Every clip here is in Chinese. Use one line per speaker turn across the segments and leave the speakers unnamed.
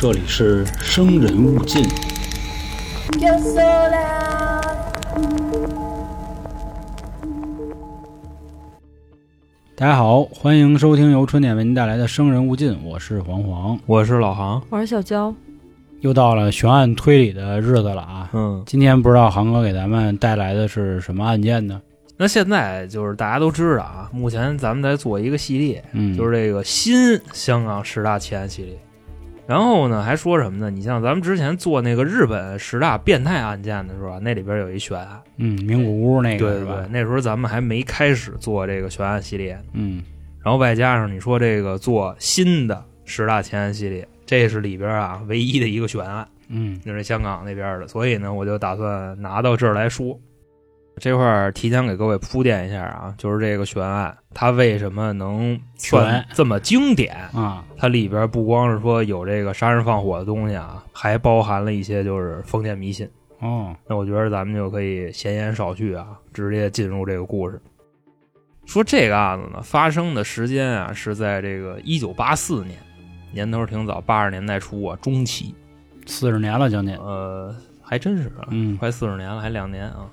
这里是生人勿近。大家好，欢迎收听由春点为您带来的《生人勿近》，我是黄黄。
我是老航，
我是小娇，
又到了悬案推理的日子了啊！
嗯，
今天不知道航哥给咱们带来的是什么案件呢？
那现在就是大家都知道啊，目前咱们在做一个系列，
嗯，
就是这个新香港十大奇案系列。然后呢，还说什么呢？你像咱们之前做那个日本十大变态案件的时候啊，那里边有一悬案，
嗯，名古屋那个
对对那时候咱们还没开始做这个悬案系列。
嗯
然后外加上你说这个做新的十大前案系列，这是里边啊唯一的一个悬案。
嗯
就是香港那边的，所以呢，我就打算拿到这儿来说。这块儿提前给各位铺垫一下啊，就是这个悬案，它为什么能算
悬
这么经典？
啊，
它里边不光是说有这个杀人放火的东西啊，还包含了一些就是封建迷信。
哦，
那我觉得咱们就可以闲言少叙啊，直接进入这个故事。说这个案子呢，发生的时间啊是在这个一九八四年，年头挺早，八十年代初啊中期。
四十年了将近。
呃，还真是啊，
嗯
快四十年了，还两年啊。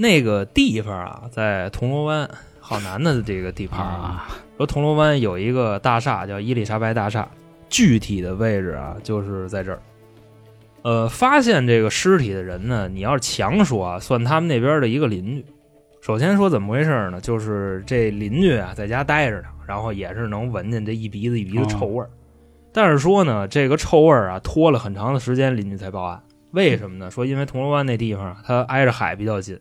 那个地方啊，在铜锣湾好南的这个地盘啊。
啊，
说铜锣湾有一个大厦叫伊丽莎白大厦，具体的位置啊就是在这儿。呃，发现这个尸体的人呢，你要是强说啊，算他们那边的一个邻居。首先说怎么回事呢？就是这邻居啊在家待着呢，然后也是能闻见这一鼻子一鼻子臭味儿。但是说呢，这个臭味儿啊拖了很长的时间，邻居才报案。为什么呢？说因为铜锣湾那地方啊它挨着海比较近，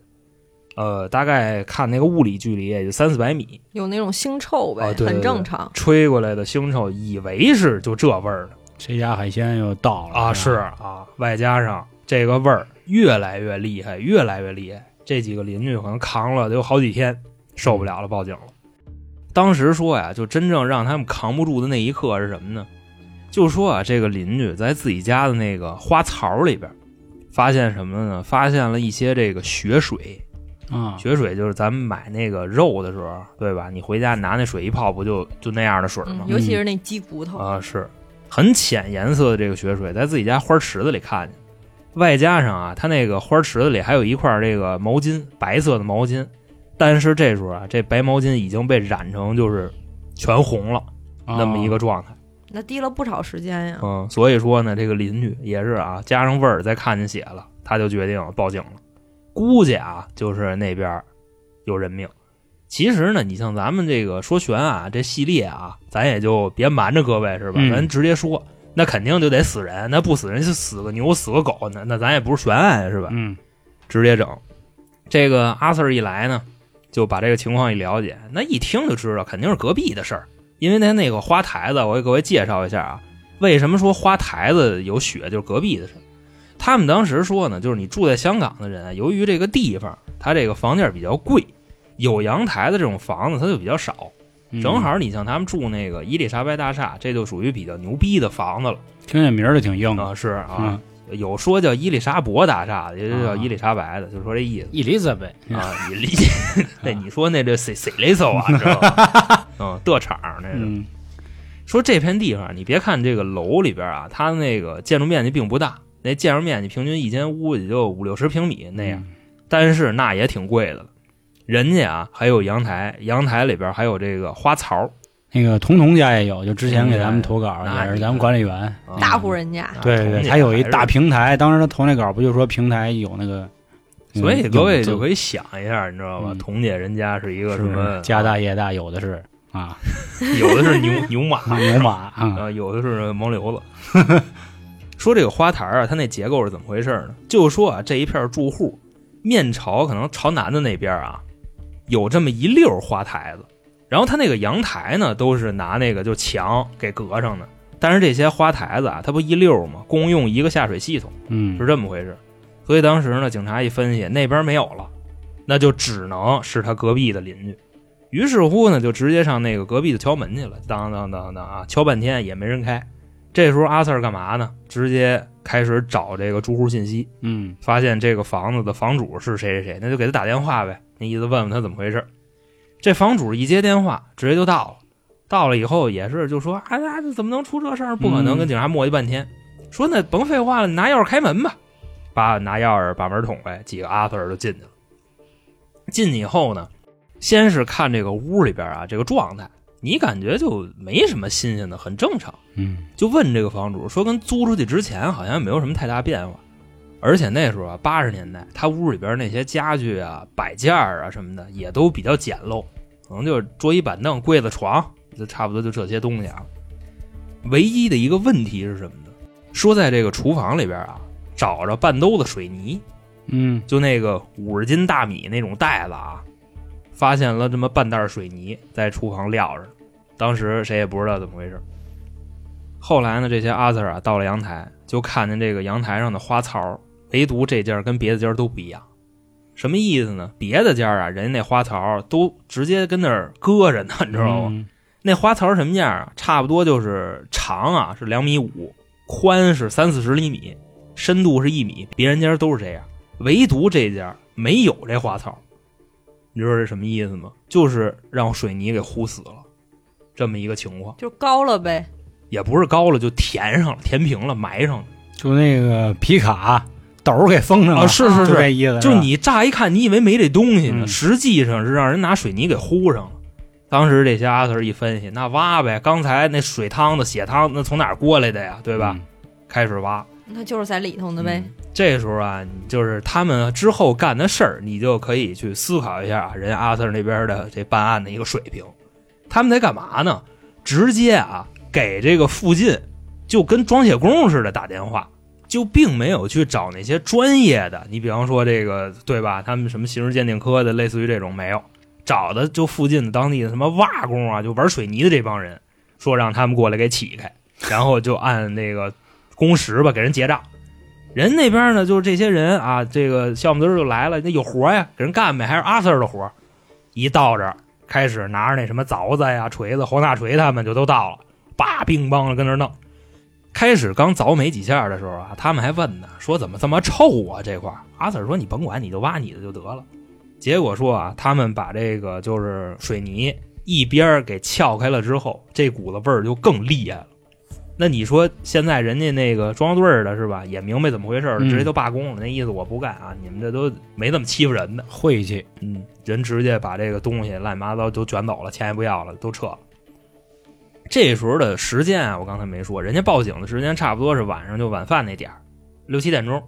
呃，大概看那个物理距离也就三四百米，
有那种腥臭呗，
哦对对
很正常。
吹过来的腥臭，以为是就这味儿呢
这家海鲜又到了
啊，是啊，外加上这个味儿越来越厉害，越来越厉害。这几个邻居可能扛了得有好几天，受不了了，报警了。当时说呀，就真正让他们扛不住的那一刻是什么呢？就说啊，这个邻居在自己家的那个花槽里边，发现什么呢？发现了一些这个血水，
啊，
血水就是咱们买那个肉的时候，对吧？你回家拿那水一泡，不就就那样的水吗？
嗯，？尤其是那鸡骨头，
啊，是。很浅颜色的这个血水，在自己家花池子里看见，外加上啊，他那个花池子里还有一块这个毛巾，白色的毛巾，但是这时候啊，这白毛巾已经被染成就是全红了那么一个状态，
那滴了不少时间呀。
嗯，所以说呢，这个邻居也是啊，加上味儿，再看见血了，他就决定报警了，估计啊，就是那边有人命。其实呢，你像咱们这个说悬案这系列啊，咱也就别瞒着各位是吧？
嗯
咱直接说，那肯定就得死人，那不死人就死个牛死个狗，那那咱也不是悬案是吧？
嗯
直接整。这个阿 Sir 一来呢，就把这个情况一了解，那一听就知道肯定是隔壁的事儿，因为他那个花台子，我给各位介绍一下啊，为什么说花台子有血就是隔壁的事儿。他们当时说呢，就是你住在香港的人啊，由于这个地方它这个房价比较贵，有阳台的这种房子它就比较少。
嗯
正好你像他们住那个伊丽莎白大厦，这就属于比较牛逼的房子了
听见名儿就挺硬
啊，
的
是啊。
嗯
有说叫伊丽莎伯大厦的，也就叫
啊
伊丽莎白的，就说这意思。
，Elizabeth
啊，伊丽？那你说那这谁谁雷搜啊？知道吧？嗯，的场那是。
嗯
说这片地方，你别看这个楼里边啊，它那个建筑面积并不大，那建筑面积平均一间屋也就五六十平米那样，但是那也挺贵的了。人家啊还有阳台，阳台里边还有这个花槽，
那个彤彤家也有，就之前给咱们投稿
那
也是咱们管理员，
啊
大户人家，
对对，
同
他有一大平台，当时他投那稿不就说平台有那个，
所以各位就可以想一下，你知道吧？
嗯
彤姐人家是一个什么
家大业大，有的是啊，
有的是牛 牛马，
牛马啊，
啊，有的是毛瘤子。说这个花坛啊，它那结构是怎么回事呢？就说啊，这一片住户面朝可能朝南的那边啊，有这么一溜花台子，然后它那个阳台呢，都是拿那个就墙给隔上的。但是这些花台子啊，它不一溜吗？共用一个下水系统，
嗯
是这么回事。所以当时呢，警察一分析，那边没有了，那就只能是他隔壁的邻居。于是乎呢，就直接上那个隔壁的敲门去了，当当当当啊，敲半天也没人开。这时候阿 Sir 干嘛呢？直接开始找这个住户信息，
嗯
发现这个房子的房主是谁谁谁，那就给他打电话呗，那意思问问他怎么回事。这房主一接电话，直接就到了，到了以后也是就说啊，怎么能出这事儿？不可能，
嗯
跟警察磨叽半天，说那甭废话了，拿钥匙开门吧。把拿钥匙把门捅开，几个阿 Sir 就进去了。进去以后呢，先是看这个屋里边啊这个状态，你感觉就没什么新鲜的，很正常。
嗯
就问这个房主说，跟租出去之前好像没有什么太大变化，而且那时候啊，八十年代，他屋里边那些家具啊、摆件儿啊什么的也都比较简陋，可能就是桌椅板凳、柜子、床，就差不多就这些东西啊。唯一的一个问题是什么呢？说在这个厨房里边啊，找着半兜子水泥，
嗯
就那个五十斤大米那种袋子啊，发现了这么半袋水泥在厨房撂着，当时谁也不知道怎么回事。后来呢，这些阿 Sir 啊到了阳台，就看见这个阳台上的花槽，唯独这家跟别的家都不一样。什么意思呢？别的家啊，人家那花槽都直接跟那儿搁着呢，你知道吗？
嗯
那花槽什么样啊？差不多就是长啊是两米五，宽是三四十厘米，深度是一米。别人家都是这样，唯独这家没有这花槽。你知道这什么意思吗？就是让水泥给糊死了，这么一个情况。
就高了呗。
也不是高了，就填上了，填平了，埋上了。
就那个皮卡斗给封上了，
啊是是
就是这意思。
就你乍一看，你以为没这东西呢，
嗯
实际上是让人拿水泥给糊上了。当时这些阿 Sir 一分析，那挖呗，刚才那水汤子、血汤那从哪儿过来的呀？对吧？？开始挖，
那就是在里头的呗。
嗯这时候啊，就是他们之后干的事儿，你就可以去思考一下啊人家阿 Sir 那边的这办案的一个水平。他们在干嘛呢？直接啊，给这个附近就跟装卸工似的打电话，就并没有去找那些专业的。你比方说这个对吧？他们什么刑事鉴定科的，类似于这种没有，找的就附近的当地的什么瓦工啊，就玩水泥的这帮人，说让他们过来给起开，然后就按那个工时吧给人结账。人那边呢，就是这些人啊，这个项目队就来了，那有活呀，给人干呗，还是阿 Sir 的活。一到这，开始拿着那什么凿子呀、锤子、黄大锤，他们就都到了，叭乒乓的跟那弄。开始刚凿没几下的时候啊，他们还问呢，说怎么这么臭啊这块？阿 Sir 说你甭管，你就挖你的就得了。结果说啊，他们把这个就是水泥一边给撬开了之后，这股子味儿就更厉害了。那你说现在人家那个装队儿的是吧，也明白怎么回事了，
嗯
直接就罢工了。那意思我不干啊，你们这都没这么欺负人的。
晦气，
嗯，人直接把这个东西乱七八糟都卷走了，钱也不要了，都撤了。这时候的时间啊，我刚才没说，人家报警的时间差不多是晚上就晚饭那点儿，六七点钟，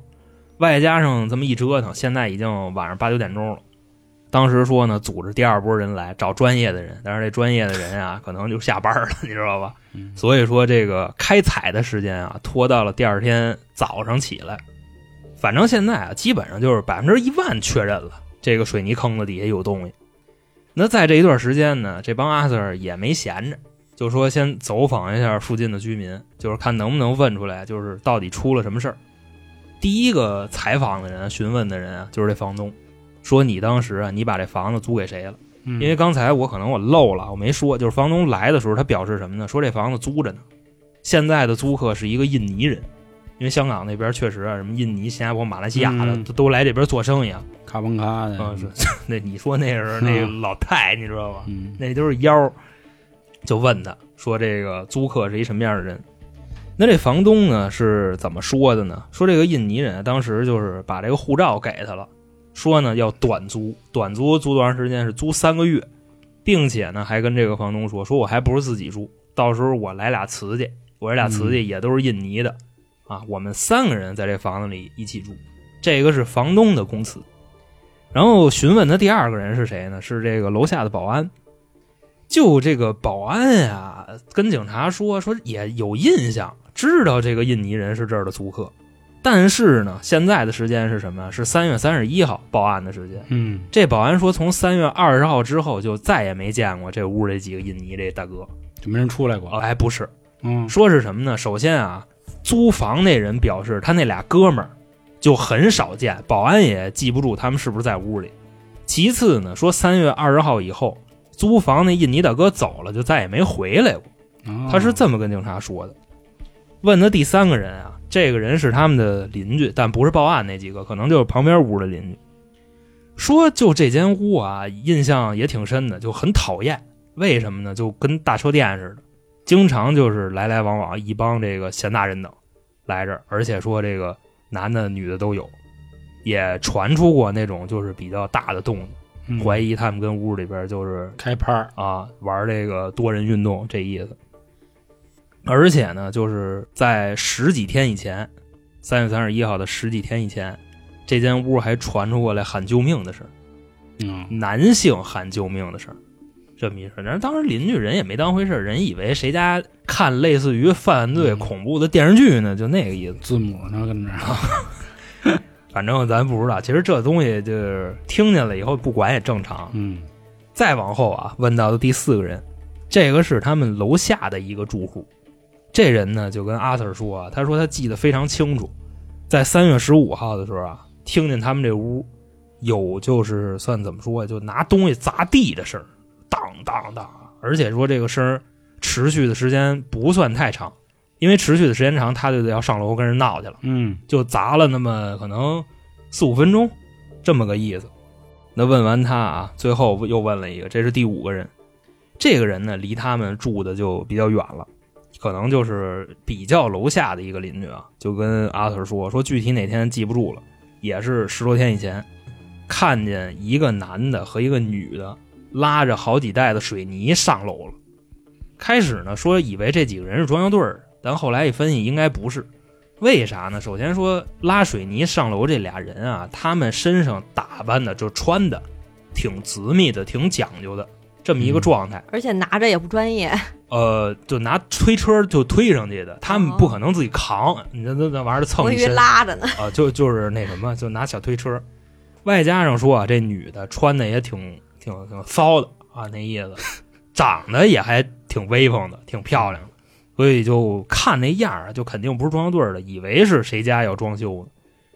外加上这么一折腾，现在已经晚上八九点钟了。当时说呢，组织第二波人来找专业的人，但是这专业的人啊，可能就下班了，你知道吧？
嗯
所以说这个开采的时间啊，拖到了第二天早上起来。反正现在啊，基本上就是百分之一万确认了，这个水泥坑子底下有东西。那在这一段时间呢，这帮阿 Sir 也没闲着，就说先走访一下附近的居民，就是看能不能问出来，就是到底出了什么事儿。第一个采访的人、询问的人啊，就是这房东，说你当时啊，你把这房子租给谁了？
因
因为刚才我可能我漏了，我没说，就是房东来的时候，他表示什么呢？说这房子租着呢，现在的租客是一个印尼人，因为香港那边确实啊，什么印尼、新加坡、马来西亚的、
嗯
都都来这边做生意啊。
卡崩卡的，
啊，是 那你说那是 那个老太，你知道吧？
嗯
那都是妖儿。就问他说：“这个租客是一什么样的人？”那这房东呢是怎么说的呢？说这个印尼人当时就是把这个护照给他了，说呢要短租，短租租多长时间？是租三个月，并且呢还跟这个房东说：“说我还不是自己住，到时候我来俩瓷器，我这俩瓷器也都是印尼的，啊，我们三个人在这房子里一起住，这个是房东的公词。”然后询问的第二个人是谁呢？是这个楼下的保安。就这个保安呀、跟警察说说也有印象，知道这个印尼人是这儿的租客。但是呢，现在的时间是什么？是三月三十一号报案的时间。
嗯，
这保安说，从三月二十号之后就再也没见过这屋这几个印尼这大哥。
就没人出来过，
哦，还不是，
嗯，
说是什么呢？首先啊，租房那人表示他那俩哥们儿就很少见，保安也记不住他们是不是在屋里。其次呢，说三月二十号以后，租房那印尼大哥走了，就再也没回来过。
哦
他是这么跟警察说的。问的第三个人啊，这个人是他们的邻居，但不是报案那几个，可能就是旁边屋的邻居。说就这间屋啊，印象也挺深的，就很讨厌。为什么呢？就跟大车店似的，经常就是来来往往一帮这个闲大人等来这儿，而且说这个男的女的都有，也传出过那种就是比较大的动静，
嗯
怀疑他们跟屋里边就是
开拍，
啊玩这个多人运动这意思。而且呢，就是在十几天以前，三月三十一号的十几天以前，这间屋还传出过来喊救命的事儿。
嗯
男性喊救命的事儿，这么一事儿。但是当时邻居人也没当回事儿，人以为谁家看类似于犯罪
嗯
恐怖的电视剧呢，就那个意思。
字母呢跟这儿，
反正咱不知道，其实这东西就是听见了以后不管也正常。
嗯
再往后啊，问到的第四个人，这个是他们楼下的一个住户。这人呢就跟阿 Sir 说啊，他说他记得非常清楚，在三月十五号的时候啊，听见他们这屋有就是算怎么说，就拿东西砸地的声儿，当当当，而且说这个声儿持续的时间不算太长，因为持续的时间长，他就得要上楼跟人闹去了。
嗯
就砸了那么可能四五分钟，这么个意思。那问完他啊，最后又问了一个，这是第五个人。这个人呢，离他们住的就比较远了，可能就是比较楼下的一个邻居啊，就跟阿 Sir 说说具体哪天记不住了，也是十多天以前，看见一个男的和一个女的拉着好几袋子水泥上楼了。开始呢说以为这几个人是装修队儿，但后来一分析应该不是，为啥呢？首先说拉水泥上楼这俩人啊，他们身上打扮的就穿的挺紫密的，挺讲究的这么一个状态。
而且拿着也不专业，
呃，就拿推车就推上去的，他们不可能自己扛，你这那那玩意儿蹭
我以为
一身
拉着呢。
啊，就就是那什么，就拿小推车。外加上说啊，这女的穿的也挺挺挺骚的啊，那意思，长得也还挺威风的，挺漂亮的，所以就看那样儿啊，就肯定不是装修队儿的，以为是谁家要装修呢。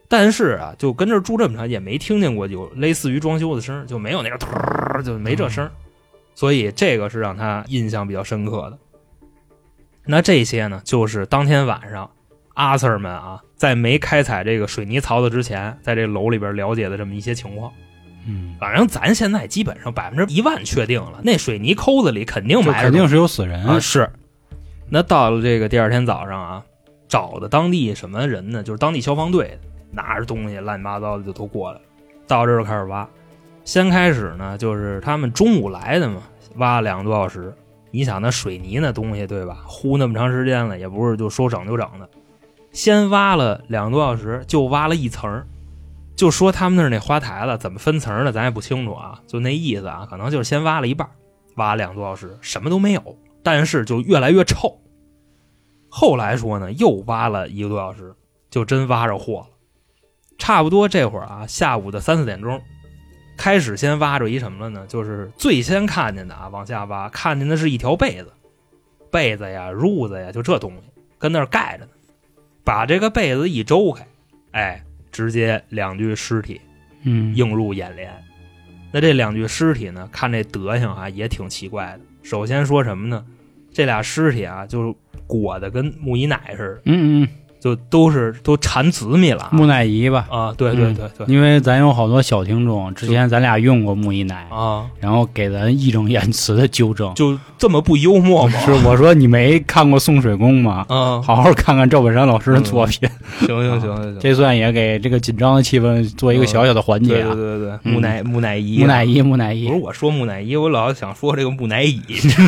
但是啊，就跟这儿住这么长，也没听见过有类似于装修的声儿，就没有那个突，就没这声儿，所以这个是让他印象比较深刻的。那这些呢，就是当天晚上阿 Sir 们啊，在没开采这个水泥槽子之前，在这楼里边了解的这么一些情况。
嗯，
反正咱现在基本上百分之一万确定了，那水泥沟子里肯定埋着
肯定是有死人
啊，是。那到了这个第二天早上啊，找的当地什么人呢？就是当地消防队，拿着东西乱七八糟的就都过来了，到这儿就开始挖。先开始呢，就是他们中午来的嘛，挖了两个多小时。你想那水泥那东西对吧？糊那么长时间了，也不是就说整就整的。先挖了两个多小时，就挖了一层就说他们那儿那花台子怎么分层的，咱也不清楚啊，就那意思啊，可能就是先挖了一半儿，挖两个多小时，什么都没有，但是就越来越臭。后来说呢，又挖了一个多小时，就真挖着货了。差不多这会儿啊，下午的三四点钟，开始先挖着一什么了呢？就是最先看见的啊，往下挖，看见的是一条被子，被子呀、褥子呀，就这东西跟那儿盖着呢。把这个被子一周开，哎，直接两具尸体
嗯，
映入眼帘。那这两具尸体呢，看这德行啊，也挺奇怪的。首先说什么呢？这俩尸体啊，就是裹得跟木姨奶似的，
嗯嗯，
就都是都缠紫米了。啊
木乃伊吧，
啊！对对对对、
因为咱有好多小听众，之前咱俩用过木一奶，
啊，
然后给咱义正言辞的纠正。
就这么不幽默吗？
是我说你没看过送水工吗？
啊，
好好看看赵本山老师的作品，
行行行行行，
这算也给这个紧张的气氛做一个小小的缓解啊。
对对。对木乃木乃伊啊，
木乃伊，木乃伊。
不是，我说木乃伊，我老想说这个木乃伊，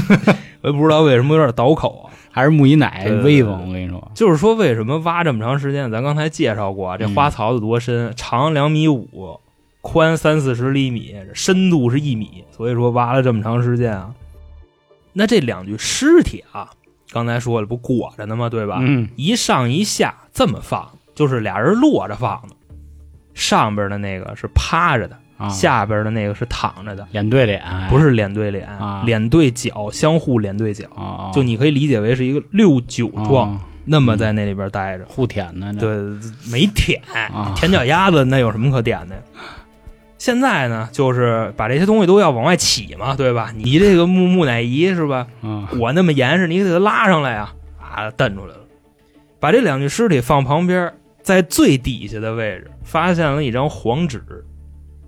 我也不知道为什么有点倒口啊。
还是木姨奶威风，我跟你说。
就是说，为什么挖这么长时间？咱刚才介绍过啊，这
嗯
花槽子多深，长两米五，宽三四十厘米，深度是一米，所以说挖了这么长时间啊。那这两具尸体啊，刚才说了，不裹着呢吗？对吧？
嗯
一上一下这么放，就是俩人摞着放的，上边的那个是趴着的，
啊，
下边的那个是躺着的，
脸对脸，
不是脸对脸，
啊。
脸对脚，相互脸对脚，
啊，
就你可以理解为是一个六九状，
啊。
那么在那里边待着。
互舔呢，这，
对，没舔
啊，
舔脚丫子那有什么可点的呀？现在呢，就是把这些东西都要往外起嘛，对吧？你这个木木乃伊是吧？
嗯
我那么严实，你得给它拉上来呀！啊，蹬出来了，把这两具尸体放旁边，在最底下的位置发现了一张黄纸，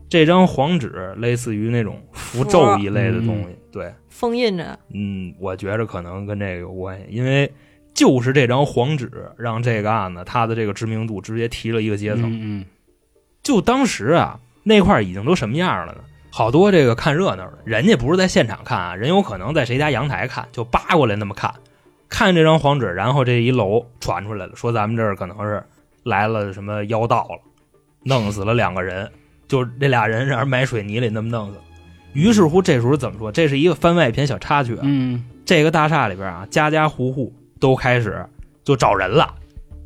这张黄纸类似于那种符咒一类的东西，对，
封印着。
嗯，我觉着可能跟这个有关系，因为就是这张黄纸让这个案子它的这个知名度直接提了一个阶层。
嗯
就当时啊，那块儿已经都什么样了呢？好多这个看热闹的，人家不是在现场看啊，人有可能在谁家阳台看，就扒过来那么看，看这张黄纸，然后这一楼传出来了，说咱们这儿可能是来了什么妖道了，弄死了两个人，就这俩人让人埋水泥里那么弄死。于是乎，这时候怎么说？这是一个番外篇小插曲啊。
嗯
这个大厦里边啊，家家户户都开始就找人了，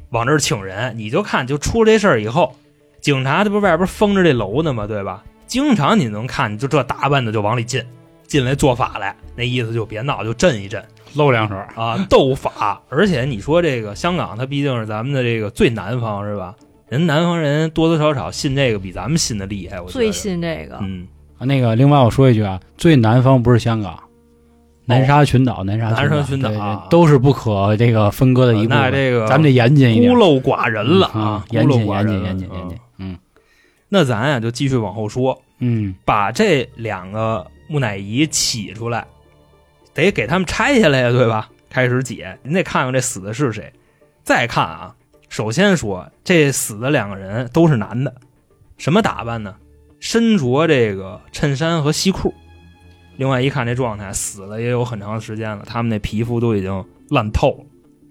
往这儿请人。你就看，就出这事儿以后，警察这不外边封着这楼呢吗？对吧？经常你能看，就这打扮的就往里进，进来做法来，那意思就别闹，就震一震
露两手。
啊，斗法。而且你说这个香港，它毕竟是咱们的这个最南方，是吧？人南方人多多少少信这个比咱们信的厉害，我觉得
最信这个，
嗯，
啊那个，另外我说一句啊，最南方不是香港，南沙群岛，南沙
南沙
群
岛
都是不可这个分割的一部分。
那这个
咱们得严谨一点
孤。陋寡人了
嗯
啊，孤
严谨严谨
陋寡人
严谨严谨
嗯。
嗯
那咱呀就继续往后说，
嗯
把这两个木乃伊起出来，得给他们拆下来呀，对吧？开始解，您得看看这死的是谁。再看啊，首先说这死的两个人都是男的，什么打扮呢？身着这个衬衫和西裤。另外一看这状态，死了也有很长时间了，他们那皮肤都已经烂透了。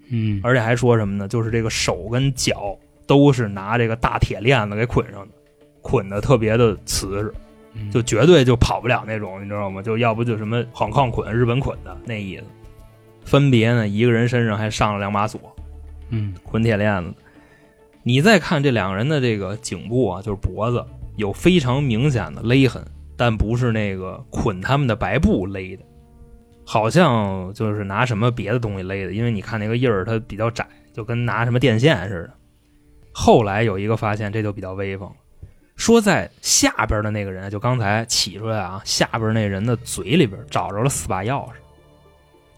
嗯
而且还说什么呢？就是这个手跟脚都是拿这个大铁链子给捆上的，捆的特别的瓷实，
嗯
就绝对就跑不了那种，你知道吗？就要不就什么杭抗捆、日本捆的那意思。分别呢，一个人身上还上了两把锁，
嗯
捆铁链子。你再看这两个人的这个颈部啊，就是脖子有非常明显的勒痕，但不是那个捆他们的白布勒的，好像就是拿什么别的东西勒的，因为你看那个印儿它比较窄，就跟拿什么电线似的。后来有一个发现，这就比较威风，说在下边的那个人，就刚才起出来啊，下边那人的嘴里边找着了四把钥匙，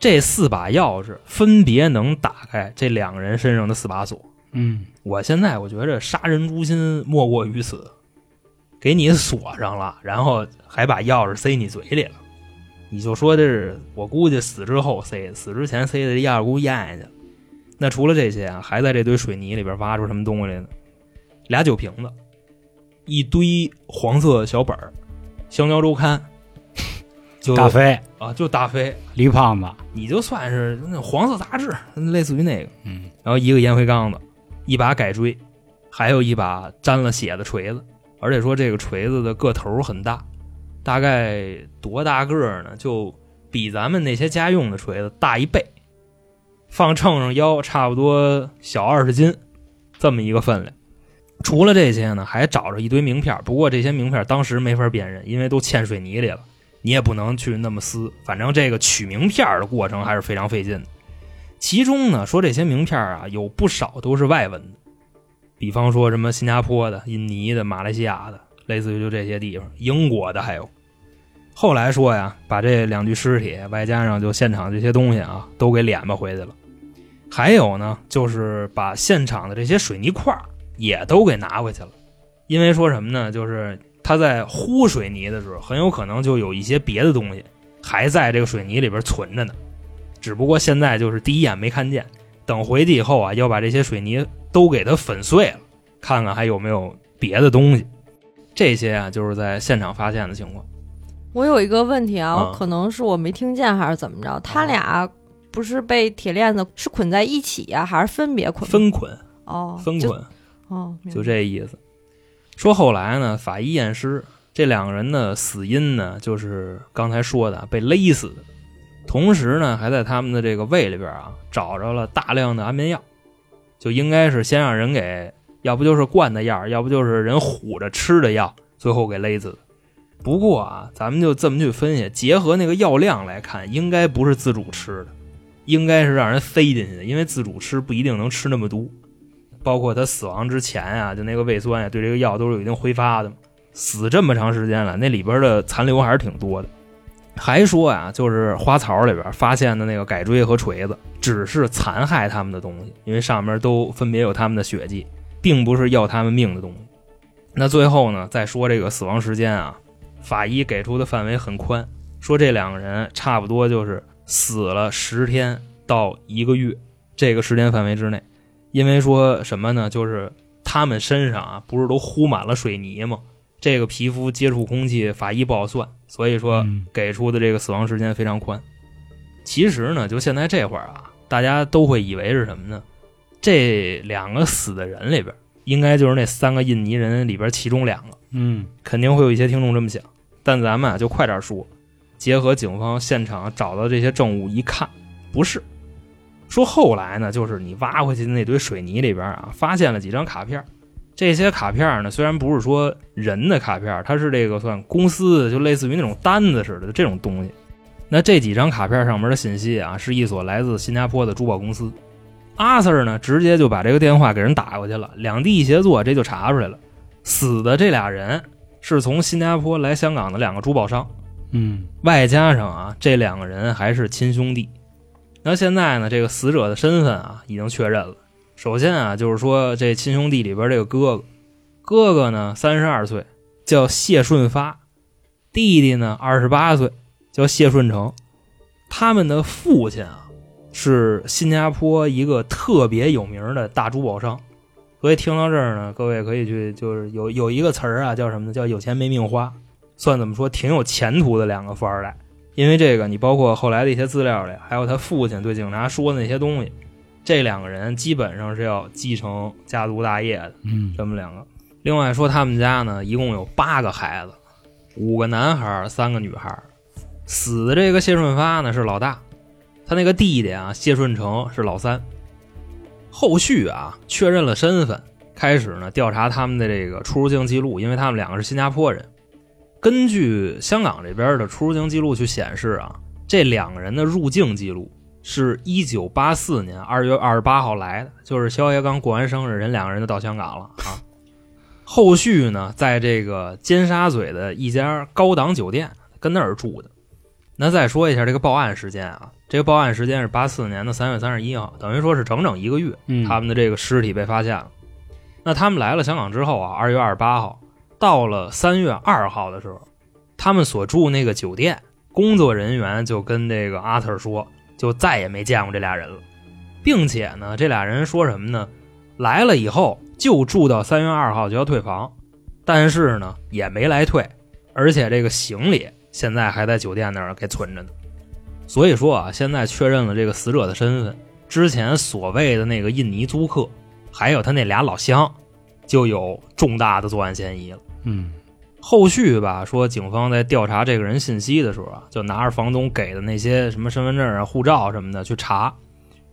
这四把钥匙分别能打开这两个人身上的四把锁。
嗯
我现在我觉着杀人诛心莫过于此，给你锁上了，然后还把钥匙塞你嘴里了，你就说这是我估计死之后塞的，死之前塞的这钥匙估计咽下去了。那除了这些啊，还在这堆水泥里边挖出什么东西来呢？俩酒瓶子，一堆黄色小本儿，《香蕉周刊》，就
大飞
啊，就大飞，
驴胖子。
你就算是那黄色杂志，类似于那个。
嗯
然后一个烟灰缸子，一把改锥，还有一把沾了血的锤子，而且说这个锤子的个头很大，大概多大个儿呢？就比咱们那些家用的锤子大一倍，放秤上腰差不多小二十斤，这么一个分量。除了这些呢，还找着一堆名片，不过这些名片当时没法辨认，因为都嵌水泥里了，你也不能去那么撕。反正这个取名片的过程还是非常费劲的。其中呢，说这些名片啊，有不少都是外文的，比方说什么新加坡的、印尼的、马来西亚的，类似于就这些地方，英国的还有。后来说呀，把这两具尸体外加上就现场这些东西啊，都给敛吧回去了。还有呢，就是把现场的这些水泥块也都给拿回去了，因为说什么呢？就是他在糊水泥的时候，很有可能就有一些别的东西还在这个水泥里边存着呢。只不过现在就是第一眼没看见，等回去以后啊，要把这些水泥都给它粉碎了，看看还有没有别的东西。这些啊，就是在现场发现的情况。
我有一个问题啊，
啊
可能是我没听见还是怎么着？他俩不是被铁链子是捆在一起呀、还是分别捆？
分捆，
哦，
分捆，
哦，
就这意思。说后来呢，法医验尸，这两个人的死因呢，就是刚才说的被勒死的，同时呢，还在他们的这个胃里边啊找着了大量的安眠药，就应该是先让人给，要不就是灌的药，要不就是人唬着吃的药，最后给勒死的。不过啊，咱们就这么去分析，结合那个药量来看，应该不是自主吃的，应该是让人塞进去的，因为自主吃不一定能吃那么多。包括他死亡之前啊，就那个胃酸呀、对这个药都是有一定挥发的。死这么长时间了，那里边的残留还是挺多的。还说啊、就是花槽里边发现的那个改锥和锤子，只是残害他们的东西，因为上面都分别有他们的血迹，并不是要他们命的东西。那最后呢，再说这个死亡时间啊，法医给出的范围很宽，说这两个人差不多就是死了十天到一个月这个时间范围之内，因为说什么呢？就是他们身上啊，不是都糊满了水泥吗？这个皮肤接触空气法医不好算，所以说
嗯
给出的这个死亡时间非常宽。其实呢，就现在这会儿啊，大家都会以为是什么呢？这两个死的人里边，应该就是那三个印尼人里边其中两个。
嗯
肯定会有一些听众这么想，但咱们啊就快点说。结合警方现场找到这些证物一看，不是。说后来呢，就是你挖回去的那堆水泥里边啊，发现了几张卡片。这些卡片呢，虽然不是说人的卡片，它是这个算公司，就类似于那种单子似的这种东西。那这几张卡片上面的信息啊，是一所来自新加坡的珠宝公司。阿 Sir 呢，直接就把这个电话给人打过去了，两地一协作，这就查出来了。死的这俩人是从新加坡来香港的两个珠宝商，
嗯
外加上啊，这两个人还是亲兄弟。那现在呢，这个死者的身份啊已经确认了。首先啊，就是说这亲兄弟里边这个哥哥，哥哥呢三十二岁，叫谢顺发；弟弟呢二十八岁，叫谢顺成。他们的父亲啊是新加坡一个特别有名的大珠宝商。所以听到这儿呢，各位可以去，就是有有一个词儿啊，叫什么呢？叫有钱没命花，算怎么说，挺有前途的两个富二代。因为这个，你包括后来的一些资料里，还有他父亲对警察说的那些东西，这两个人基本上是要继承家族大业的。
嗯
这么两个。另外说，他们家呢一共有八个孩子，五个男孩，三个女孩。死的这个谢顺发呢是老大，他那个弟弟啊谢顺成是老三。后续啊确认了身份，开始呢调查他们的这个出入境记录，因为他们两个是新加坡人。根据香港这边的出入境记录去显示啊，这两个人的入境记录是一九八四年二月二十八号来的，就是肖爷刚过完生日，人两个人就到香港了啊。后续呢，在这个尖沙咀的一家高档酒店跟那儿住的。那再说一下这个报案时间啊，这个报案时间是八四年的三月三十一号，等于说是整整一个月，他们的这个尸体被发现了。那他们来了香港之后啊，二月二十八号到了三月二号的时候，他们所住那个酒店工作人员就跟这个阿特说，就再也没见过这俩人了，并且呢，这俩人说什么呢？来了以后就住到三月二号就要退房，但是呢也没来退，而且这个行李现在还在酒店那儿给存着呢。所以说啊，现在确认了这个死者的身份，之前所谓的那个印尼租客，还有他那俩老乡，就有重大的作案嫌疑了。
嗯
后续吧，说警方在调查这个人信息的时候啊，就拿着房东给的那些什么身份证啊、护照什么的去查，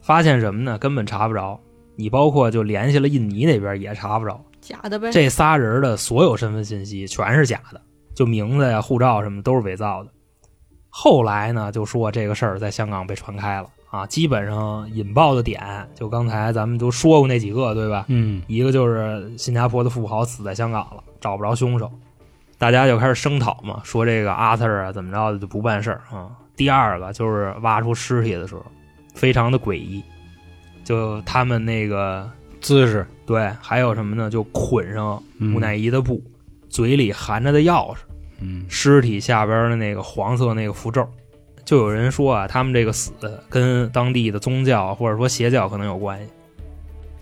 发现什么呢？根本查不着。你包括就联系了印尼那边也查不着，
假的呗。
这仨人的所有身份信息全是假的，就名字呀、护照什么都是伪造的。后来呢，就说这个事儿在香港被传开了啊，基本上引爆的点就刚才咱们都说过那几个，对吧？
嗯
一个就是新加坡的富豪死在香港了，找不着凶手，大家就开始声讨嘛，说这个阿 Sir 啊怎么着的就不办事儿啊。第二个就是挖出尸体的时候，非常的诡异，就他们那个
姿势，
对，还有什么呢？就捆上
嗯
木乃伊的布，嘴里含着的钥匙，
嗯
尸体下边的那个黄色那个符咒。就有人说啊，他们这个死跟当地的宗教或者说邪教可能有关系。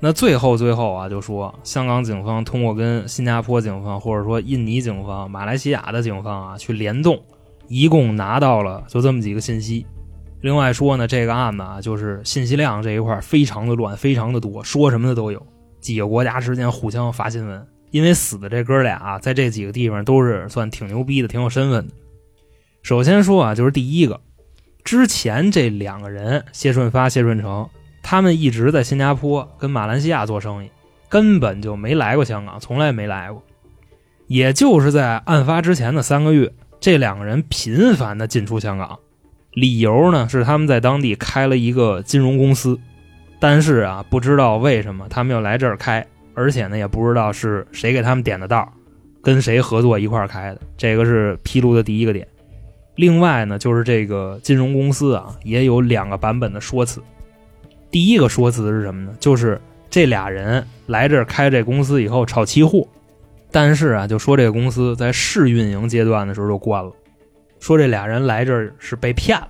那最后最后啊，就说香港警方通过跟新加坡警方或者说印尼警方、马来西亚的警方啊去联动，一共拿到了就这么几个信息。另外说呢，这个案子啊，就是信息量这一块非常的乱，非常的多，说什么的都有。几个国家之间互相发新闻，因为死的这哥俩啊，在这几个地方都是算挺牛逼的，挺有身份的。首先说啊，就是第一个，之前这两个人谢顺发、谢顺成，他们一直在新加坡跟马来西亚做生意，根本就没来过香港，从来没来过。也就是在案发之前的三个月，这两个人频繁的进出香港，理由呢是他们在当地开了一个金融公司，但是啊，不知道为什么他们要来这儿开，而且呢也不知道是谁给他们点的道，跟谁合作一块儿开的，这个是披露的第一个点。另外呢，就是这个金融公司啊，也有两个版本的说辞。第一个说辞是什么呢？就是这俩人来这儿开这公司以后炒期货，但是啊，就说这个公司在试运营阶段的时候就关了。说这俩人来这儿是被骗了，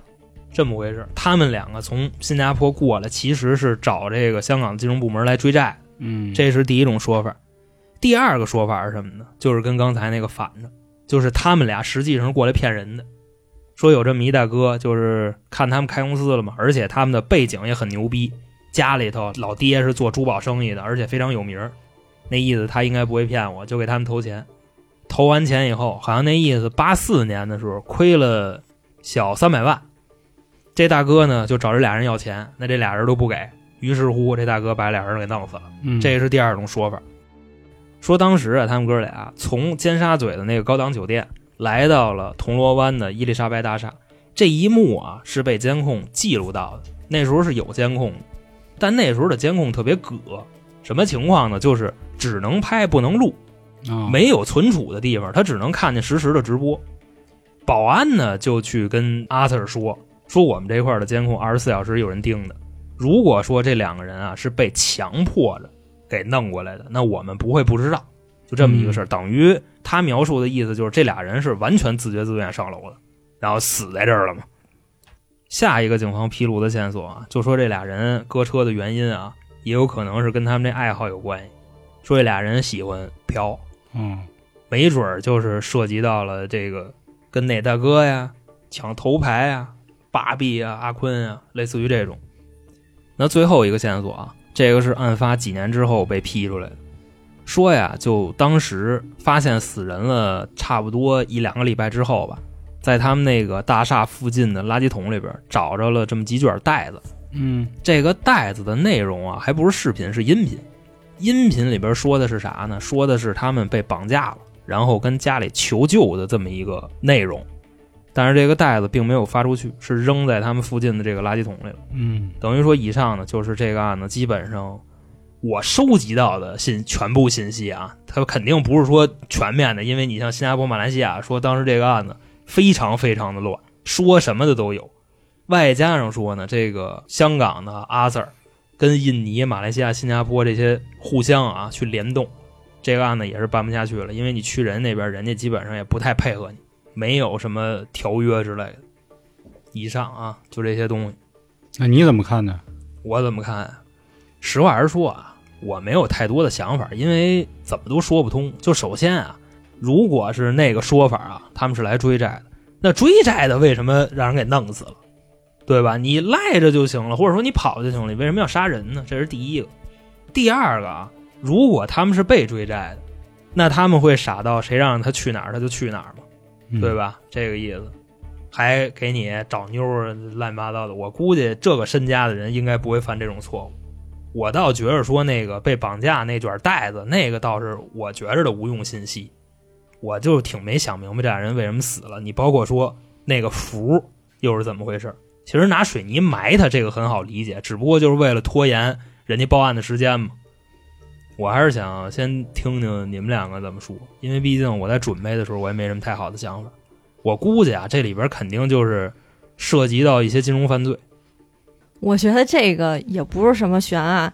这么回事。他们两个从新加坡过来，其实是找这个香港金融部门来追债，
嗯，
这是第一种说法。第二个说法是什么呢？就是跟刚才那个反着，就是他们俩实际上是过来骗人的。说有这么一大哥，就是看他们开公司了嘛，而且他们的背景也很牛逼，家里头老爹是做珠宝生意的，而且非常有名儿。那意思他应该不会骗我，就给他们投钱。投完钱以后，好像那意思八四年的时候亏了小三百万，这大哥呢就找这俩人要钱，那这俩人都不给，于是乎这大哥把俩人给弄死了。
嗯
这是第二种说法。说当时啊，他们哥俩从尖沙咀的那个高档酒店来到了铜锣湾的伊丽莎白大厦，这一幕啊是被监控记录到的。那时候是有监控的，但那时候的监控特别葛，什么情况呢？就是只能拍不能录，
啊
没有存储的地方，他只能看见实时的直播。保安呢就去跟阿 Sir 说，说我们这块的监控二十四小时有人盯的。如果说这两个人啊是被强迫着给弄过来的，那我们不会不知道。就这么一个事儿，等于他描述的意思就是这俩人是完全自觉自愿上楼的，然后死在这儿了嘛。下一个警方披露的线索啊，就说这俩人割车的原因啊，也有可能是跟他们这爱好有关系。说这俩人喜欢嫖，
嗯
没准儿就是涉及到了这个跟哪大哥呀抢头牌呀、芭比啊、阿坤啊，类似于这种。那最后一个线索啊，这个是案发几年之后被批出来的，说呀，就当时发现死人了，差不多一两个礼拜之后吧，在他们那个大厦附近的垃圾桶里边找着了这么几卷袋子。
嗯
这个袋子的内容啊，还不是视频，是音频。音频里边说的是啥呢？说的是他们被绑架了，然后跟家里求救的这么一个内容。但是这个袋子并没有发出去，是扔在他们附近的这个垃圾桶里了。
嗯
等于说，以上呢就是这个案子基本上我收集到的信全部信息啊，它肯定不是说全面的，因为你像新加坡、马来西亚说当时这个案子非常非常的乱，说什么的都有。外加上说呢，这个香港的阿 Sir 跟印尼、马来西亚、新加坡这些互相啊去联动，这个案子也是办不下去了，因为你去人那边，人家基本上也不太配合你，没有什么条约之类的。以上啊，就这些东西。
那你怎么看呢？
我怎么看啊？实话实说啊，我没有太多的想法，因为怎么都说不通。就首先啊，如果是那个说法啊，他们是来追债的，那追债的为什么让人给弄死了？对吧？你赖着就行了，或者说你跑就行了，你为什么要杀人呢？这是第一个。第二个啊，如果他们是被追债的，那他们会傻到谁让他去哪儿他就去哪儿吗？
嗯
对？吧？这个意思，还给你找妞儿乱七八糟的。我估计这个身家的人应该不会犯这种错误。我倒觉着说那个被绑架那卷袋子，那个倒是我觉着的无用信息。我就挺没想明白这俩人为什么死了。你包括说那个符又是怎么回事？其实拿水泥埋他这个很好理解，只不过就是为了拖延人家报案的时间嘛。我还是想先听听你们两个怎么说，因为毕竟我在准备的时候我也没什么太好的想法。我估计啊，这里边肯定就是涉及到一些金融犯罪。
我觉得这个也不是什么悬案，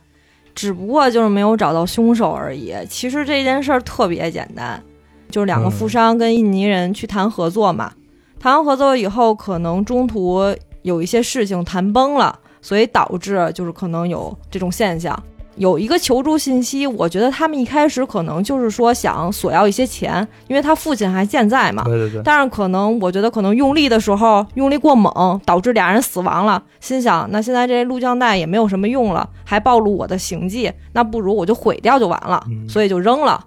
只不过就是没有找到凶手而已。其实这件事儿特别简单，就是两个富商跟印尼人去谈合作嘛，谈完合作以后，可能中途有一些事情谈崩了，所以导致就是可能有这种现象。有一个求助信息，我觉得他们一开始可能就是说想索要一些钱，因为他父亲还健在嘛，
对对对，
但是可能我觉得可能用力的时候用力过猛，导致俩人死亡了。心想，那现在这录像带也没有什么用了，还暴露我的行迹，那不如我就毁掉就完了，
嗯
所以就扔了。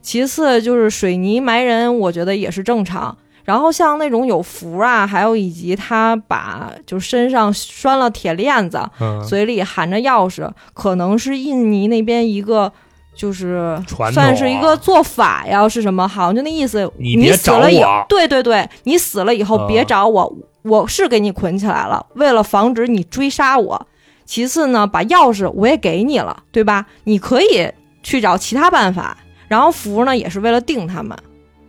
其次就是水泥埋人，我觉得也是正常。然后像那种有符啊，还有以及他把就身上拴了铁链子，
嗯，
嘴里含着钥匙，可能是印尼那边一个就是算是一个做法呀，是什么？好像就那意思。
你别
死了以
找我
对对对，你死了以后
啊
别找我，我是给你捆起来了，为了防止你追杀我。其次呢，把钥匙我也给你了，对吧？你可以去找其他办法。然后符呢，也是为了定他们。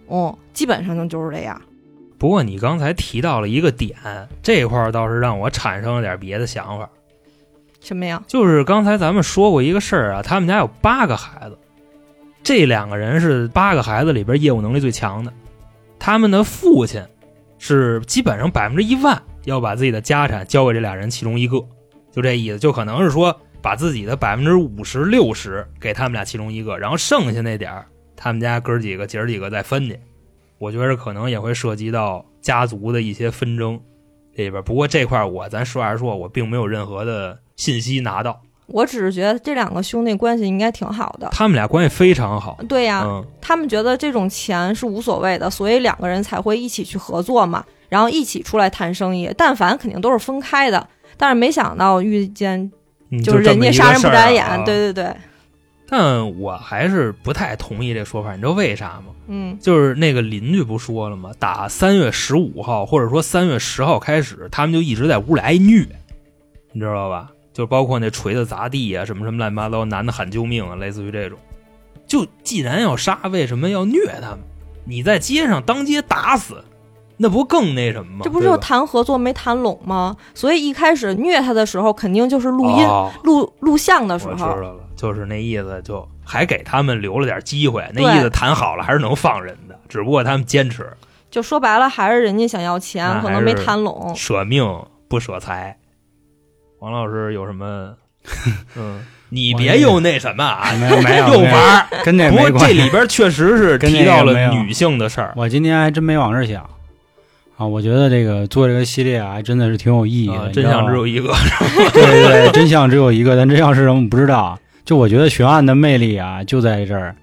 嗯，基本上就是这样。
不过你刚才提到了一个点，这块儿倒是让我产生了点别的想法。
什么呀？
就是刚才咱们说过一个事儿啊，他们家有八个孩子，这两个人是八个孩子里边业务能力最强的。他们的父亲是基本上百分之一万要把自己的家产交给这俩人其中一个，就这意思，就可能是说把自己的百分之五十六十给他们俩其中一个，然后剩下那点儿他们家哥儿几个姐儿几个再分去。我觉得可能也会涉及到家族的一些纷争这里边，不过这块儿我咱实话实说，我并没有任何的信息拿到，
我只是觉得这两个兄弟关系应该挺好的。
他们俩关系非常好。
对呀、
嗯，
他们觉得这种钱是无所谓的，所以两个人才会一起去合作嘛，然后一起出来谈生意。但凡肯定都是分开的，但是没想到遇见
嗯
就是人家杀人不眨眼，
啊
对对对，
但我还是不太同意这说法，你知道为啥吗？
嗯
就是那个邻居不说了吗？打三月十五号或者说三月十号开始，他们就一直在屋里挨虐，你知道吧？就包括那锤子砸地啊，什么什么乱七八糟，男的喊救命啊，类似于这种。就既然要杀，为什么要虐他们？你在街上当街打死，那不更那什么吗？
这不是就谈合作没谈拢吗？所以一开始虐他的时候，肯定就是录音、
哦
录录像的时
我知
候，
道了，就是那意思，就还给他们留了点机会。那意思谈好了，还是能放人的，只不过他们坚持
就说白了还是人家想要钱，可能没谈拢。
舍命不舍财。王老师有什么？嗯，你别又那什么啊，
没有没有
又玩儿。
跟这
不过
没关系。
这里边确实是
跟
提到了女性的事儿
我今天还真没往这儿想啊，我觉得这个做这个系列啊，还真的是挺有意义的。
啊，真相只有一个。
对对对，真相只有一个，但真相是什么不知道。就我觉得悬案的魅力啊，就在这儿。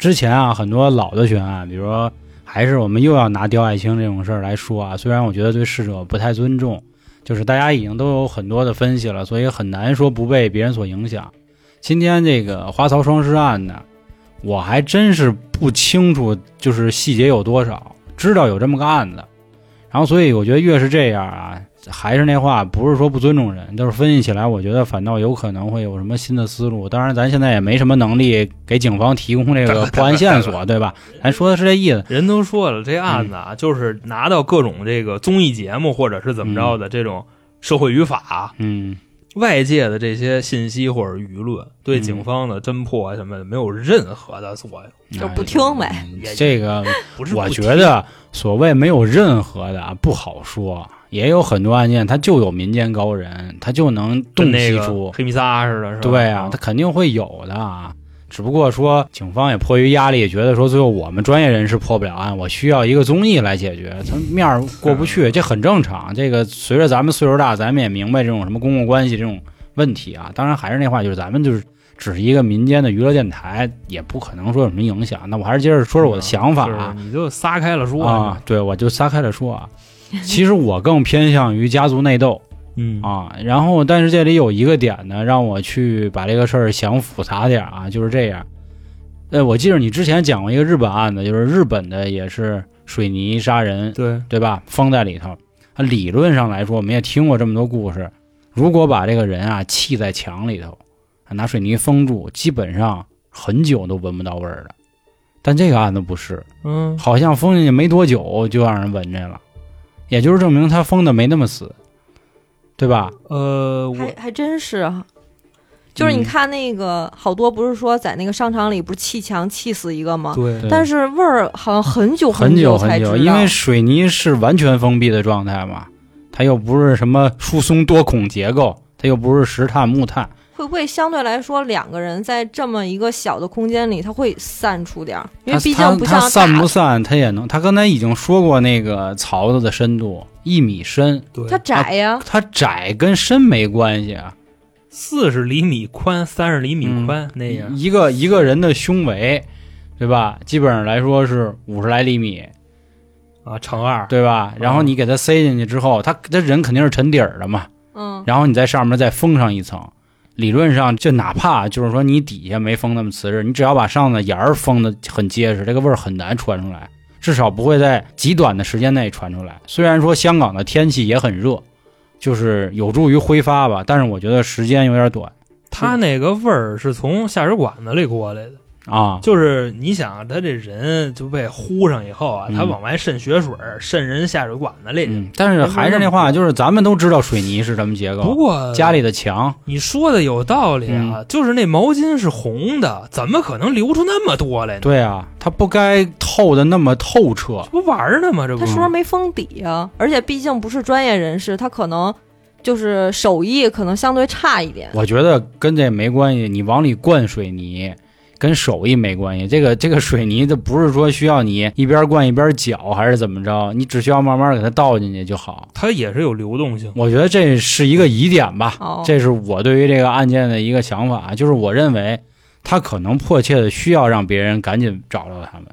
之前啊，很多老的悬案，比如说，还是我们又要拿刁爱青这种事儿来说啊。虽然我觉得对逝者不太尊重，就是大家已经都有很多的分析了，所以很难说不被别人所影响。今天这个花槽双尸案呢，我还真是不清楚，就是细节有多少，知道有这么个案子。然后，所以我觉得越是这样啊，还是那话，不是说不尊重人，就是分析起来，我觉得反倒有可能会有什么新的思路。当然，咱现在也没什么能力给警方提供这个破案线索，对吧？咱说的是这意思。
人都说了，这案子啊，就是拿到各种这个综艺节目或者是怎么着的这种社会语法，
嗯，
外界的这些信息或者舆论，对
嗯
警方的侦破啊什么的没有任何的作用。
就不听呗
这个我觉得所谓没有任何的啊，不好说。也有很多案件，它就有民间高人，他就能洞悉出。
黑弥撒似的，是吧？
对啊，他肯定会有的啊。只不过说，警方也迫于压力，觉得说最后我们专业人士破不了案，我需要一个综艺来解决，他面儿过不去，这很正常。这个随着咱们岁数大，咱们也明白这种什么公共关系这种问题啊。当然还是那话，就是咱们就是只是一个民间的娱乐电台，也不可能说有什么影响。那我还是接着说说我的想法啊。
是你就撒开了说
啊，，对，我就撒开了说啊。其实我更偏向于家族内斗
嗯
啊，然后但是这里有一个点呢，让我去把这个事儿想复杂点啊，就是这样。呃，我记得你之前讲过一个日本案子，就是日本的也是水泥杀人，
对，
对吧？封在里头。啊，理论上来说，我们也听过这么多故事。如果把这个人啊砌在墙里头，啊拿水泥封住，基本上很久都闻不到味儿的。但这个案子不是，
嗯，
好像封进去没多久就让人闻着了，也就是证明他封的没那么死，对吧？
呃，我
还还真是啊。就是你
嗯
看那个，好多不是说在那个商场里不是砌墙砌死一个吗？
对
但是味儿好像很久
很
久
很久，因为水泥是完全封闭的状态嘛，它又不是什么疏松多孔结构，它又不是石炭木炭，
会不会相对来说两个人在这么一个小的空间里，他会散出点儿？因为毕竟不像大
散不散，他也能。他刚才已经说过那个槽子的深度一米深，
对
它窄呀。
它窄跟深没关系啊。
四十厘米宽，三十厘米
嗯
宽那样，
一个一个人的胸围，对吧？基本上来说是五十来厘米，
啊，乘二，
对吧？然后你给它塞进去之后，他他人肯定是沉底儿的嘛，
嗯，
然后你在上面再封上一层。理论上，就哪怕就是说你底下没封那么瓷实，你只要把上的沿儿封的很结实，这个味儿很难传出来，至少不会在极短的时间内传出来。虽然说香港的天气也很热，就是有助于挥发吧，但是我觉得时间有点短。
它那个味儿是从下水管子里过来的，
啊，
就是你想他这人就被呼上以后啊，
嗯
他往外渗血水，渗人下水管子里。
嗯，但是还是那话，就是咱们都知道水泥是什么结构，
不过
家里的墙，
你说的有道理啊，就是那毛巾是红的，怎么可能流出那么多来呢？
对啊，它不该透的那么透彻
这。不玩儿呢吗？这不
他是不是没封底啊？而且毕竟不是专业人士，他可能就是手艺可能相对差一点。
我觉得跟这没关系，你往里灌水泥。跟手艺没关系，这个这个水泥它不是说需要你一边灌一边搅还是怎么着，你只需要慢慢给它倒进去就好。
它也是有流动性。
我觉得这是一个疑点吧，
哦，
这是我对于这个案件的一个想法，就是我认为他可能迫切的需要让别人赶紧找到他们，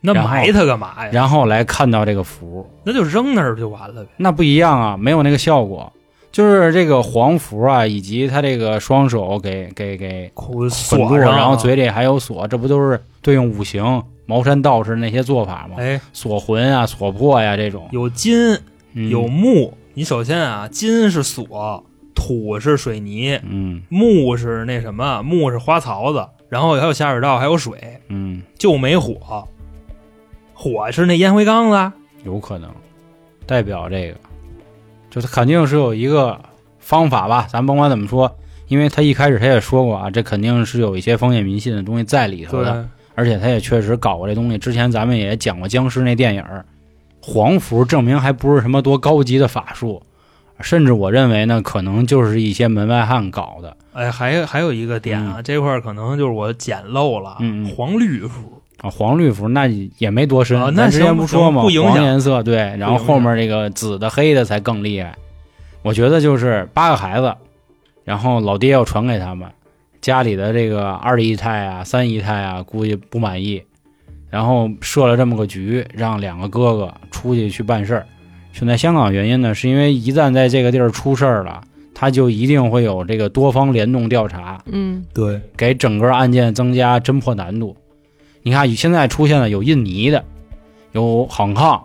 那埋它干嘛呀？
然后来看到这个符，
那就扔那儿就完了呗。
那不一样啊，没有那个效果。就是这个黄符啊，以及他这个双手给给给
捆
捆住，
锁上，啊。
然后嘴里还有锁，这不都是对应五行茅山道士那些做法吗？
哎。
锁魂啊，锁魄呀、这种，
有金
嗯。
有木。你首先啊，金是锁，土是水泥，
嗯。
木是那什么，木是花槽子，然后还有下水道，还有水，
嗯，
就没火。火是那烟灰缸子，
有可能代表这个，就是肯定是有一个方法吧，咱甭管怎么说，因为他一开始他也说过啊，这肯定是有一些封建迷信的东西在里头的，而且他也确实搞过这东西。之前咱们也讲过僵尸那电影儿，黄符证明还不是什么多高级的法术，甚至我认为呢，可能就是一些门外汉搞的
哎，还还有一个点啊，这块儿可能就是我捡漏了，
嗯嗯
黄绿符，
啊。黄绿服那也没多深，
啊那
咱之前不说吗？
不影响
黄颜色对，然后后面这个紫的、黑的才更厉害。我觉得就是八个孩子，然后老爹要传给他们，家里的这个二姨太啊、三姨太啊，估计不满意，然后设了这么个局，让两个哥哥出去去办事儿。选在香港原因呢，是因为一旦在这个地儿出事儿了，他就一定会有这个多方联动调查，
嗯，
对，
给整个案件增加侦破难度。你看，现在出现了有印尼的，有杭康，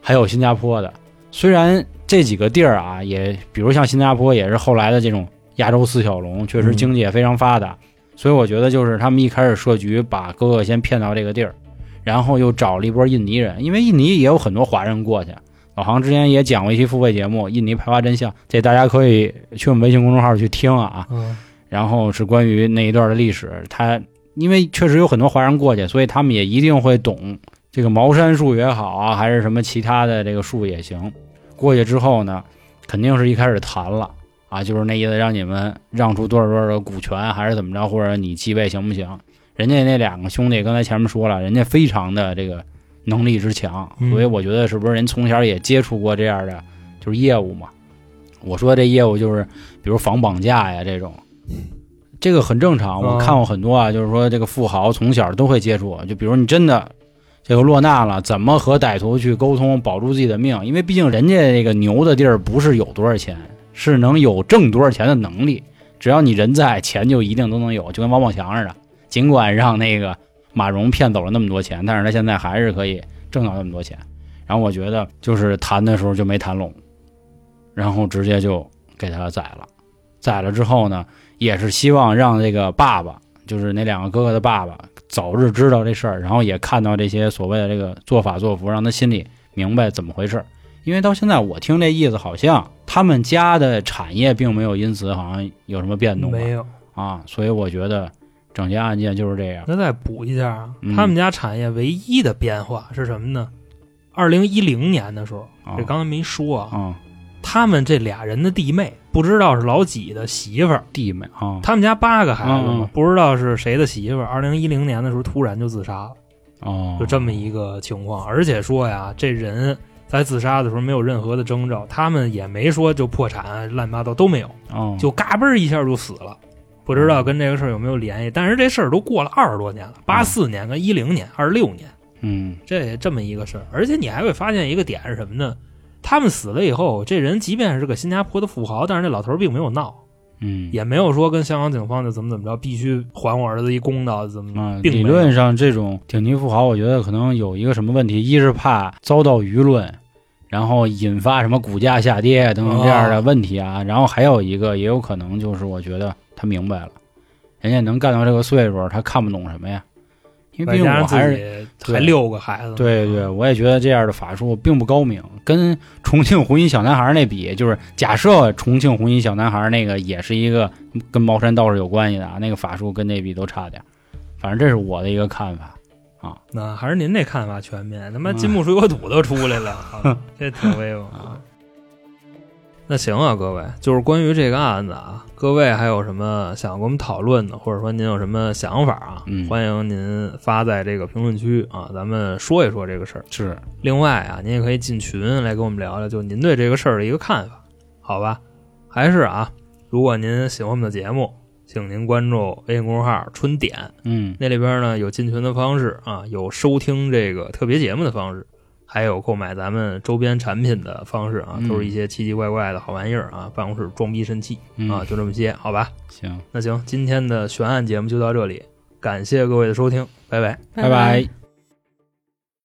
还有新加坡的。虽然这几个地儿啊，也比如像新加坡，也是后来的这种亚洲四小龙，确实
嗯
经济也非常发达。所以我觉得，就是他们一开始设局，把哥哥先骗到这个地儿，然后又找了一波印尼人，因为印尼也有很多华人过去。老杭之前也讲过一期付费节目《印尼排华真相》，这大家可以去我们微信公众号去听啊。
嗯，
然后是关于那一段的历史。他因为确实有很多华人过去，所以他们也一定会懂这个茅山术也好啊，还是什么其他的这个术也行。过去之后呢，肯定是一开始谈了啊，就是那意思，让你们让出多少多少的股权，还是怎么着，或者你继位行不行？人家那两个兄弟刚才前面说了，人家非常的这个能力之强，
嗯
所以我觉得是不是人从小也接触过这样的就是业务嘛？我说这业务就是比如防绑架呀这种，这个很正常。我
啊
看过很多啊，就是说这个富豪从小都会接触，就比如你真的这个落难了，怎么和歹徒去沟通，保住自己的命？因为毕竟人家这个牛的地儿不是有多少钱，是能有挣多少钱的能力。只要你人在，钱就一定都能有，就跟王宝强似的。尽管让那个马蓉骗走了那么多钱，但是他现在还是可以挣到那么多钱。然后我觉得就是谈的时候就没谈拢，然后直接就给他宰了。宰了之后呢，也是希望让这个爸爸，就是那两个哥哥的爸爸，早日知道这事儿，然后也看到这些所谓的这个做法做福，让他心里明白怎么回事儿。因为到现在我听这意思，好像他们家的产业并没有因此好像有什么变动
没有。
啊，所以我觉得整件案件就是这样。
那再补一下啊，
嗯
他们家产业唯一的变化是什么呢？二零一零年的时候，
啊
这刚才没说啊，
啊，
他们这俩人的弟妹不知道是老几的媳妇儿，
弟妹啊，
他们家八个孩子嘛不知道是谁的媳妇儿。二零一零年的时候突然就自杀了，
哦，
就这么一个情况。而且说呀，这人在自杀的时候没有任何的征兆，他们也没说就破产、乱七八糟都没有，
哦，
就嘎嘣儿一下就死了。不知道跟这个事儿有没有联系？但是这事儿都过了二十多年了，八四年跟一零年、二六年。
嗯
这这么一个事儿，而且你还会发现一个点是什么呢？他们死了以后，这人即便是个新加坡的富豪，但是这老头儿并没有闹，
嗯，
也没有说跟香港警方就怎么怎么着，必须还我儿子一公道，怎么
啊，
并
理论上这种顶级富豪，我觉得可能有一个什么问题，一是怕遭到舆论，然后引发什么股价下跌等等这样的问题啊，然后还有一个也有可能就是我觉得他明白了，人家能干到这个岁数，他看不懂什么呀？因为毕竟我还是
还六个孩子呢，
对对，我也觉得这样的法术并不高明，跟重庆红衣小男孩那比，就是假设重庆红衣小男孩那个也是一个跟茅山道士有关系的啊，那个法术跟那比都差点。反正这是我的一个看法啊。
那还是您那看法全面，他妈
嗯
金木水火土都出来了，啊这挺威风 啊。那行啊，各位，就是关于这个案子啊，各位还有什么想跟我们讨论的，或者说您有什么想法啊，
嗯
欢迎您发在这个评论区啊，咱们说一说这个事儿。
是，
另外啊，您也可以进群来跟我们聊聊，就您对这个事儿的一个看法，好吧？还是啊，如果您喜欢我们的节目，请您关注微信公众号“春点”，
嗯，
那里边呢有进群的方式啊，有收听这个特别节目的方式，还有购买咱们周边产品的方式啊，
嗯
都是一些奇奇怪怪的好玩意儿啊，办公室装逼神器
嗯
啊，就这么些，好吧？
行，
那行，今天的悬案节目就到这里，感谢各位的收听，拜拜。
拜拜